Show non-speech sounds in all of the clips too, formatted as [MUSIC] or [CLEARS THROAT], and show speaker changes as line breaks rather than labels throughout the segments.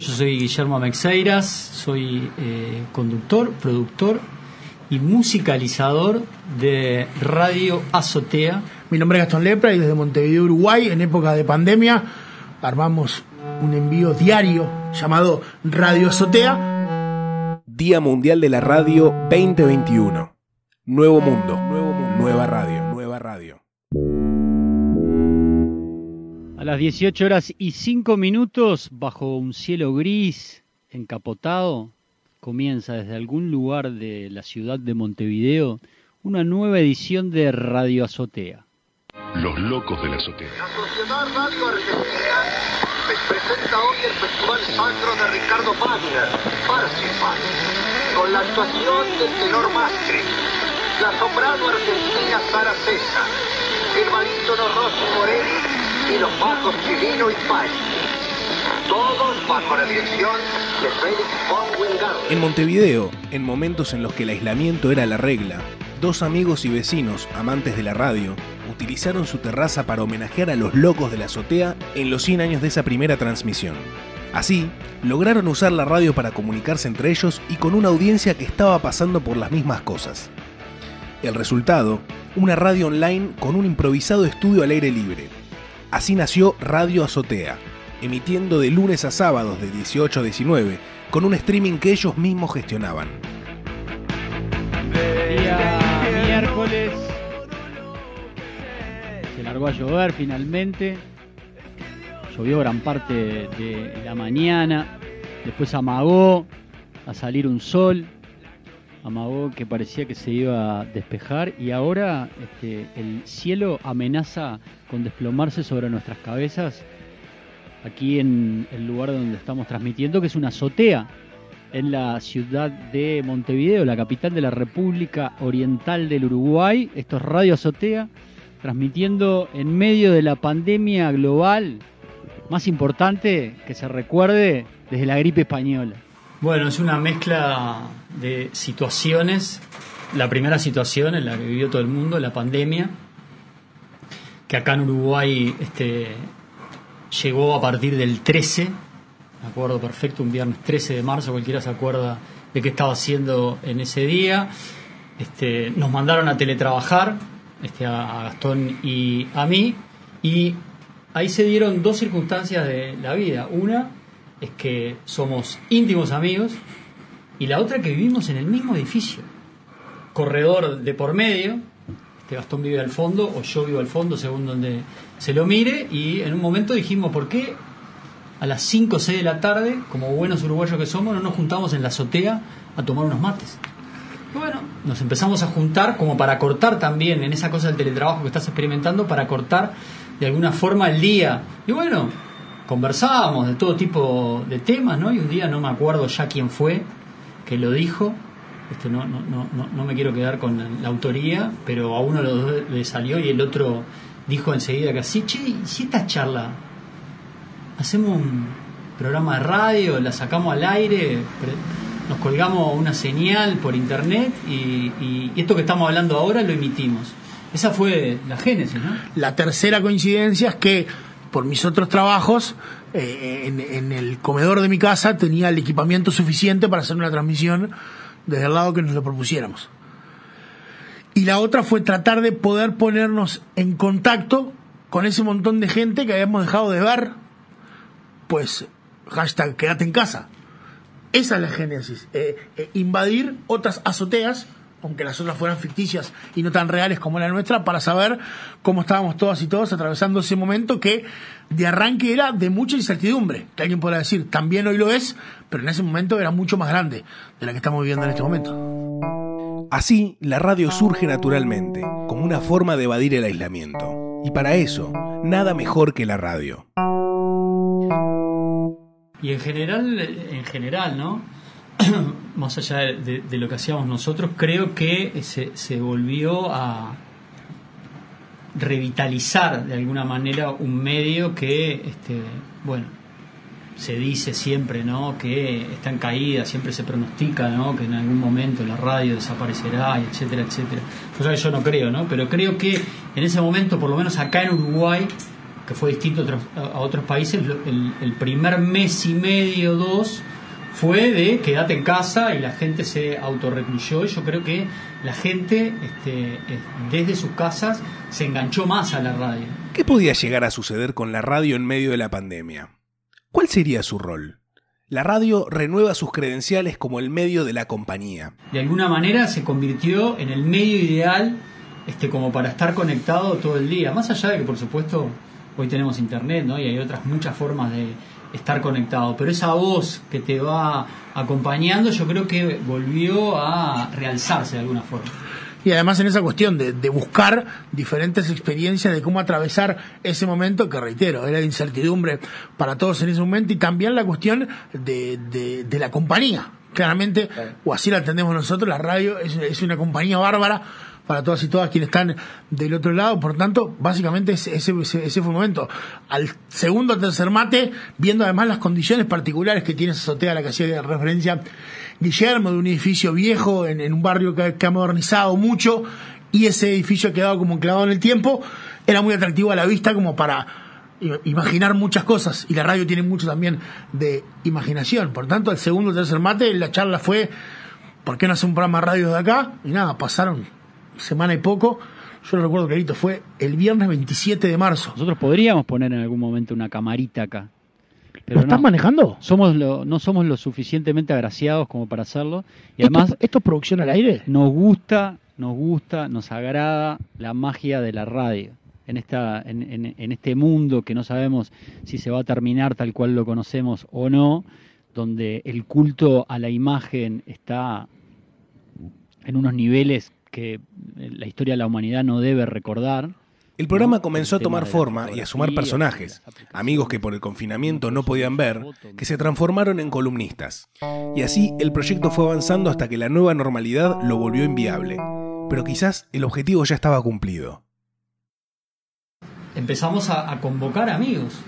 Yo soy Guillermo Mexeiras, soy eh, conductor, productor y musicalizador de Radio Azotea.
Mi nombre es Gastón Lepra y desde Montevideo, Uruguay, en época de pandemia, armamos un envío diario llamado Radio Azotea.
Día Mundial de la Radio 2021. Nuevo mundo, nuevo mundo, nueva radio, nueva radio.
A las 18 horas y 5 minutos, bajo un cielo gris, encapotado, comienza desde algún lugar de la ciudad de Montevideo una nueva edición de Radio Azotea.
Los locos de la azotea.
La Sociedad Radio Argentina les presenta hoy el Festival Sacro de Ricardo Wagner, Parsifal, con la actuación del tenor Mastri, la soprano argentina Sara César, Morelli y los bajos Chilino y. Todos bajo la dirección de Félix von Wingarden.
En Montevideo, en momentos en los que el aislamiento era la regla, dos amigos y vecinos, amantes de la radio, utilizaron su terraza para homenajear a los locos de la azotea en los 100 años de esa primera transmisión. Así, lograron usar la radio para comunicarse entre ellos y con una audiencia que estaba pasando por las mismas cosas. El resultado, una radio online con un improvisado estudio al aire libre. Así nació Radio Azotea, emitiendo de lunes a sábados de 18 a 19, con un streaming que ellos mismos gestionaban.
Día miércoles. Se largó a llover finalmente. Llovió gran parte de la mañana. Después amagó a salir un sol. Amagó que parecía que se iba a despejar. Y ahora este, el cielo amenaza con desplomarse sobre nuestras cabezas. Aquí en el lugar donde estamos transmitiendo, que es una azotea en la ciudad de Montevideo, la capital de la República Oriental del Uruguay. Esto es Radio Azotea, transmitiendo en medio de la pandemia global más importante que se recuerde desde la gripe española. Bueno, es una mezcla de situaciones. La primera situación en la que vivió todo el mundo, la pandemia, que acá en Uruguay este, llegó a partir del 13 me acuerdo perfecto, un viernes 13 de marzo, cualquiera se acuerda de qué estaba haciendo en ese día. Este, nos mandaron a teletrabajar, este, a Gastón y a mí, y ahí se dieron dos circunstancias de la vida. Una es que somos íntimos amigos y la otra que vivimos en el mismo edificio. Corredor de por medio, este Gastón vive al fondo o yo vivo al fondo según donde se lo mire y en un momento dijimos, ¿por qué a las 5 o 6 de la tarde, como buenos uruguayos que somos, no nos juntamos en la azotea a tomar unos mates. Y bueno, nos empezamos a juntar como para cortar también en esa cosa del teletrabajo que estás experimentando, para cortar de alguna forma el día. Y bueno, conversábamos de todo tipo de temas, ¿no? Y un día no me acuerdo ya quién fue que lo dijo. Este, no, no, no, no me quiero quedar con la, autoría, pero a uno le salió y el otro dijo enseguida que así, che, si esta charla hacemos un programa de radio, la sacamos al aire, nos colgamos una señal por internet y, esto que estamos hablando ahora lo emitimos. Esa fue la génesis, ¿no?
La tercera coincidencia es que por mis otros trabajos, eh, en, el comedor de mi casa tenía el equipamiento suficiente para hacer una transmisión desde el lado que nos lo propusiéramos. Y la otra fue tratar de poder ponernos en contacto con ese montón de gente que habíamos dejado de ver pues hashtag quédate en casa. Esa es la génesis. Eh, eh, invadir otras azoteas, aunque las otras fueran ficticias y no tan reales como la nuestra, para saber cómo estábamos todas y todos atravesando ese momento que de arranque era de mucha incertidumbre. Que alguien podrá decir, también hoy lo es, pero en ese momento era mucho más grande de la que estamos viviendo en este momento.
Así, la radio surge naturalmente, como una forma de evadir el aislamiento. Y para eso, nada mejor que la radio.
Y en general, en general, ¿no? [CLEARS THROAT] Más allá de, lo que hacíamos nosotros, creo que se, se volvió a revitalizar de alguna manera un medio que, este, bueno, se dice siempre, ¿no? Que está en caída, siempre se pronostica, ¿no? Que en algún momento la radio desaparecerá, etcétera, etcétera. Cosa que yo no creo, ¿no? Pero creo que en ese momento, por lo menos acá en Uruguay, que fue distinto a otros, países, el, el primer mes y medio, dos, fue de quédate en casa y la gente se autorrecluyó y yo creo que la gente este, desde sus casas se enganchó más a la radio.
¿Qué podía llegar a suceder con la radio en medio de la pandemia? ¿Cuál sería su rol? La radio renueva sus credenciales como el medio de la compañía.
De alguna manera se convirtió en el medio ideal este, como para estar conectado todo el día. Más allá de que, por supuesto, hoy tenemos internet ¿no? y hay otras muchas formas de estar conectado. Pero esa voz que te va acompañando, yo creo que volvió a realzarse de alguna forma.
Y además en esa cuestión de, de buscar diferentes experiencias de cómo atravesar ese momento que, reitero, era de incertidumbre para todos en ese momento y también la cuestión de, de- de la compañía. Claramente, o así la entendemos nosotros, la radio es, es una compañía bárbara para todas y todas quienes están del otro lado. Por tanto, básicamente ese, fue el momento. Al segundo o tercer mate, viendo además las condiciones particulares que tiene esa azotea a la que hacía referencia Guillermo, de un edificio viejo en, un barrio que, que ha modernizado mucho y ese edificio ha quedado como enclavado en el tiempo, era muy atractivo a la vista como para imaginar muchas cosas y la radio tiene mucho también de imaginación. Por tanto, el segundo o tercer mate, la charla fue, ¿por qué no hacer un programa radio de acá? Y nada, pasaron semana y poco. Yo lo recuerdo clarito, fue el viernes 27 de marzo.
Nosotros podríamos poner en algún momento una camarita acá.
¿Lo
Pero
estás
no,
manejando?
somos lo, no somos lo suficientemente agraciados como para hacerlo. Y
¿Esto,
además
¿Esto es producción al aire?
nos gusta, nos gusta, nos agrada la magia de la radio. En, esta, en, en- en este mundo que no sabemos si se va a terminar tal cual lo conocemos o no, donde el culto a la imagen está en unos niveles que la historia de la humanidad no debe recordar.
El programa
¿no?
comenzó a tomar forma y a sumar personajes, amigos que por el confinamiento no podían ver, que se transformaron en columnistas. Y así el proyecto fue avanzando hasta que la nueva normalidad lo volvió inviable. Pero quizás el objetivo ya estaba cumplido.
empezamos a, a convocar amigos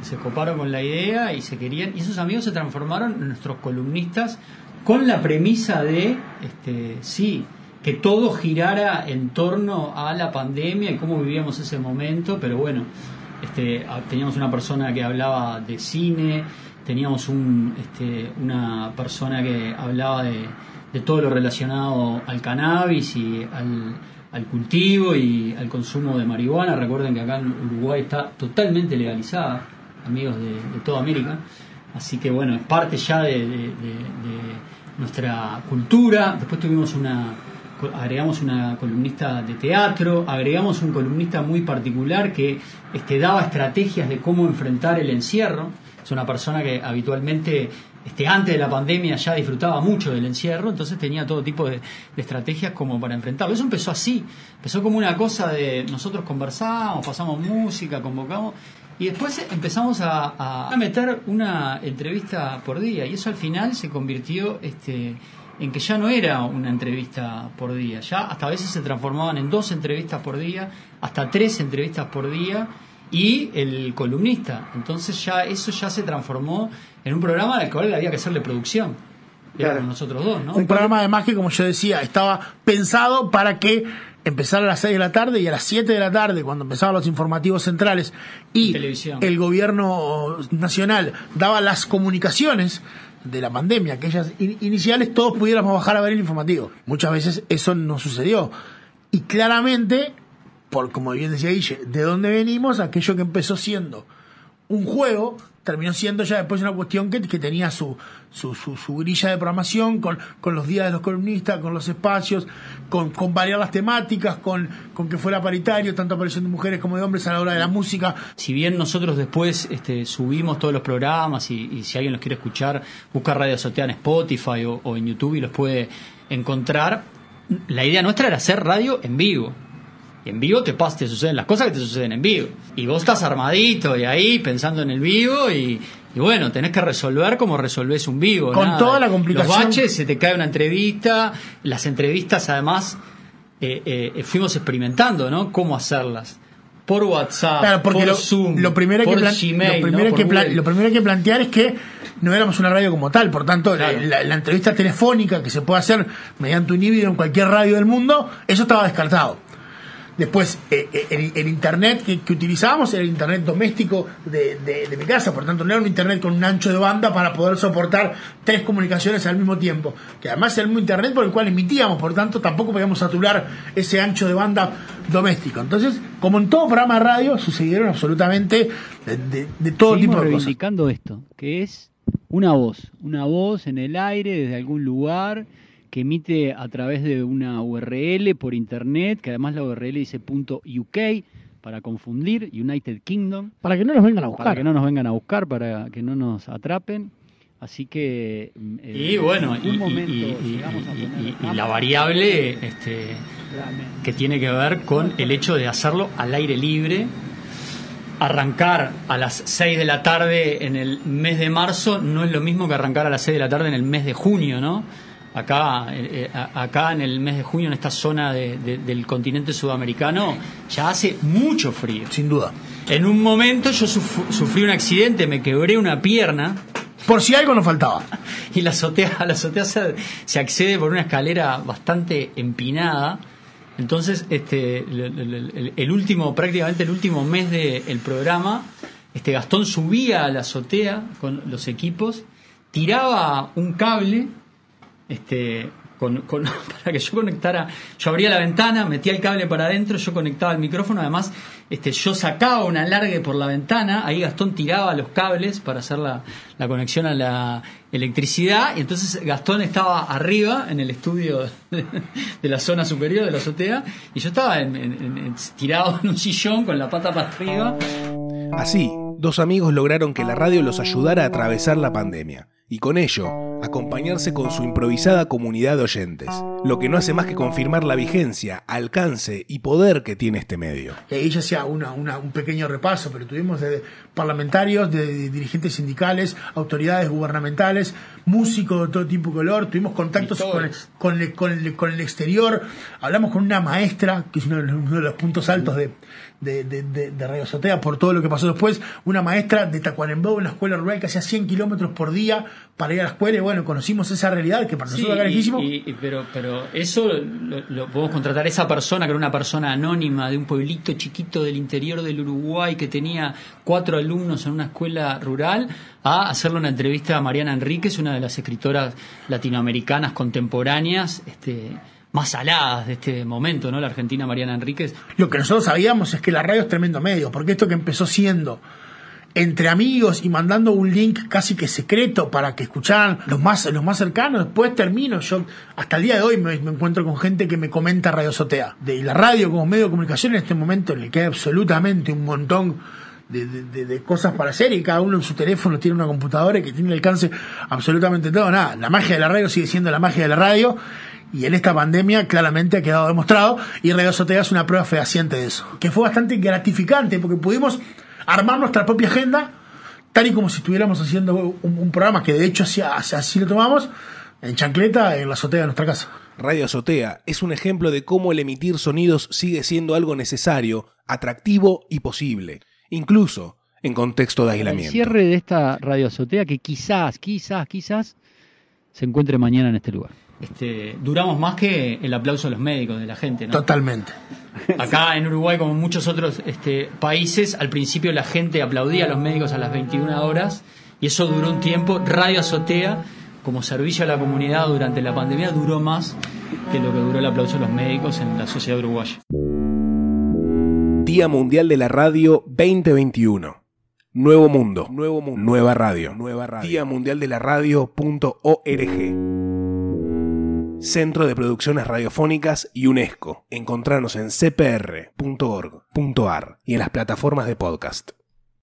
que se coparon con la idea y se querían y esos amigos se transformaron en nuestros columnistas con la premisa de este sí que todo girara en torno a la pandemia y cómo vivíamos ese momento pero bueno este teníamos una persona que hablaba de cine teníamos un este, una persona que hablaba de, de todo lo relacionado al cannabis y al, cultivo y al consumo de marihuana. Recuerden que acá en Uruguay está totalmente legalizada, amigos de, toda América. Así que bueno, es parte ya de- de nuestra cultura. Después tuvimos una, agregamos una columnista de teatro, agregamos un columnista muy particular que este, daba estrategias de cómo enfrentar el encierro. Es una persona que habitualmente este, antes de la pandemia ya disfrutaba mucho del encierro, entonces tenía todo tipo de, estrategias como para enfrentarlo. Eso empezó así, empezó como una cosa de nosotros conversamos, pasamos música, convocamos y después empezamos a, a meter una entrevista por día y eso al final se convirtió este, en que ya no era una entrevista por día, ya hasta a veces se transformaban en dos entrevistas por día, hasta tres entrevistas por día y el columnista. Entonces ya eso ya se transformó en un programa al cual había que hacerle producción.
Claro.
nosotros dos, ¿no?
Un programa además que, como yo decía, estaba pensado para que empezara a las 6 de la tarde y a las 7 de la tarde, cuando empezaban los informativos centrales y
Televisión.
el gobierno nacional daba las comunicaciones de la pandemia, aquellas in- iniciales, todos pudiéramos bajar a ver el informativo. Muchas veces eso no sucedió. Y claramente, por como bien decía Guille, de dónde venimos, aquello que empezó siendo un juego terminó siendo ya después una cuestión que, que tenía su, su, su, grilla de programación con, con los días de los columnistas, con los espacios, con, con variar las temáticas, con, con que fuera paritario, tanto aparición de mujeres como de hombres a la hora de la música.
Si bien nosotros después este, subimos todos los programas y, y si alguien los quiere escuchar, busca Radio Azotea en Spotify o, o en YouTube y los puede encontrar, la idea nuestra era hacer radio en vivo. Y en vivo te, pas, te suceden las cosas que te suceden en vivo. Y vos estás armadito y ahí pensando en el vivo y, y bueno, tenés que resolver como resolvés un vivo.
Con
nada.
toda la complicación.
Los baches, se te cae una entrevista, las entrevistas además eh, eh, fuimos experimentando, ¿no? Cómo hacerlas. Por WhatsApp,
Claro, porque
por
lo,
Zoom,
lo primero
por
que
Gmail,
lo, primero
¿no?
que
Por
plan-
Google.
lo primero que plantear es que no éramos una radio como tal, por tanto, la, la entrevista telefónica que se puede hacer mediante un híbrido en cualquier radio del mundo, eso estaba descartado. Después, eh, eh, el, el internet que, que utilizábamos era el internet doméstico de, de- de mi casa, por tanto no era un internet con un ancho de banda para poder soportar tres comunicaciones al mismo tiempo, que además era el mismo internet por el cual emitíamos, por tanto tampoco podíamos saturar ese ancho de banda doméstico. Entonces, como en todo programa de radio, sucedieron absolutamente de, todo
Seguimos
tipo de cosas.
reivindicando esto, que es una voz, una voz en el aire desde algún lugar que emite a través de una URL por internet, que además la URL dice .uk para confundir, United Kingdom,
Para que no nos vengan a buscar.
para que no nos vengan a buscar, para que no nos atrapen. Así que mm, eh,
Y bueno,
en
y,
momento
y-
a poner
la variable este, que tiene que ver con el hecho de hacerlo al aire libre. Arrancar a las 6 de la tarde en el mes de marzo no es lo mismo que arrancar a las 6 de la tarde en el mes de junio, ¿no? Acá, eh, eh, acá en el mes de junio, en esta zona de- de- del continente sudamericano, ya hace mucho frío.
Sin duda.
En un momento yo suf- sufrí un accidente, me quebré una pierna
Por si algo nos faltaba. [LAUGHS]
y la azotea, a la azotea se, se accede por una escalera bastante empinada. Entonces, este, el, el- el- el último, prácticamente el último mes del programa, este Gastón subía a la azotea con los equipos, tiraba un cable, este, con, [LAUGHS] para que yo conectara, yo abría la ventana, metía el cable para adentro, yo conectaba el micrófono, además este, yo sacaba un alargue por la ventana, ahí Gastón tiraba los cables para hacer la, la conexión a la electricidad, y entonces Gastón estaba arriba en el estudio [LAUGHS] de, la zona superior de la azotea, y yo estaba en- en- en- tirado en un sillón con la pata para arriba.
Así, dos amigos lograron que la radio los ayudara a atravesar la pandemia y con ello acompañarse con su improvisada comunidad de oyentes, lo que no hace más que confirmar la vigencia, alcance y poder que tiene este medio.
Y ahí ya hacía una, una- un pequeño repaso, pero tuvimos de parlamentarios, de dirigentes sindicales, autoridades gubernamentales, músicos de todo tipo y color, tuvimos contactos con el, con, el, con el- con el exterior, hablamos con una maestra, que es uno de los, uno de los puntos altos de, de, de, de- de Radio Azotea, por todo lo que pasó después, una maestra de Tacuarembó, una escuela rural que hacía 100 kilómetros por día para ir a la escuela, y bueno, conocimos esa realidad que para
Sí,
nosotros era
y-
lejísimo.
y- y- pero, pero eso lo, lo podemos contratar. Esa persona, que era una persona anónima de un pueblito chiquito del interior del Uruguay que tenía cuatro alumnos en una escuela rural, a hacerle una entrevista a Mariana Enríquez, una de las escritoras latinoamericanas contemporáneas. Este, más aladas de este momento, ¿no? La argentina Mariana Enríquez.
Lo que nosotros sabíamos es que la radio es tremendo medio, porque esto que empezó siendo entre amigos y mandando un link casi que secreto para que escucharan los más, los más cercanos, después termino, yo hasta el día de hoy me, encuentro con gente que me comenta Radio Sotea. Y la radio como medio de comunicación en este momento le queda absolutamente un montón de cosas para hacer y cada uno en su teléfono tiene una computadora que tiene el alcance absolutamente todo. Nada, la magia de la radio sigue siendo la magia de la radio y en esta pandemia claramente ha quedado demostrado y Radio Sotea es una prueba fehaciente de eso. Que fue bastante gratificante porque pudimos armar nuestra propia agenda tal y como si estuviéramos haciendo un, un programa que de hecho así, así- así lo tomamos en chancleta en la azotea de nuestra casa.
Radio Azotea es un ejemplo de cómo el emitir sonidos sigue siendo algo necesario, atractivo y posible, incluso en contexto de
El
aislamiento.
cierre de esta radio azotea que quizás, quizás, quizás se encuentre mañana en este lugar.
Este, duramos más que el aplauso de los médicos, de la gente, ¿no?
Totalmente.
Acá en Uruguay, como en muchos otros este, países, al principio la gente aplaudía a los médicos a las 21 horas y eso duró un tiempo. Radio Azotea, como servicio a la comunidad durante la pandemia, duró más que lo que duró el aplauso de los médicos en la sociedad uruguaya.
Día Mundial de la Radio 2021. Nuevo mundo, nuevo mundo, nueva radio, nueva radio. Día Mundial de la Radio.org. Centro de Producciones Radiofónicas y UNESCO. Encontrarnos en cpr.org.ar y en las plataformas de podcast.